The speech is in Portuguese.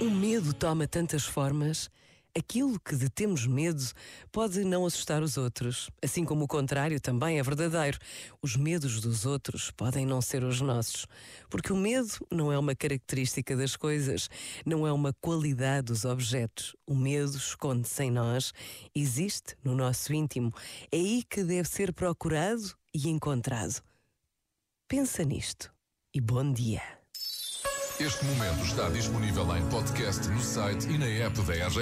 O medo toma tantas formas. Aquilo que de temos medo pode não assustar os outros, assim como o contrário também é verdadeiro. Os medos dos outros podem não ser os nossos, porque o medo não é uma característica das coisas, não é uma qualidade dos objetos. O medo esconde-se em nós, existe no nosso íntimo. É aí que deve ser procurado e encontrado. Pensa nisto e bom dia. Este momento está disponível em podcast no site e na app da RGF.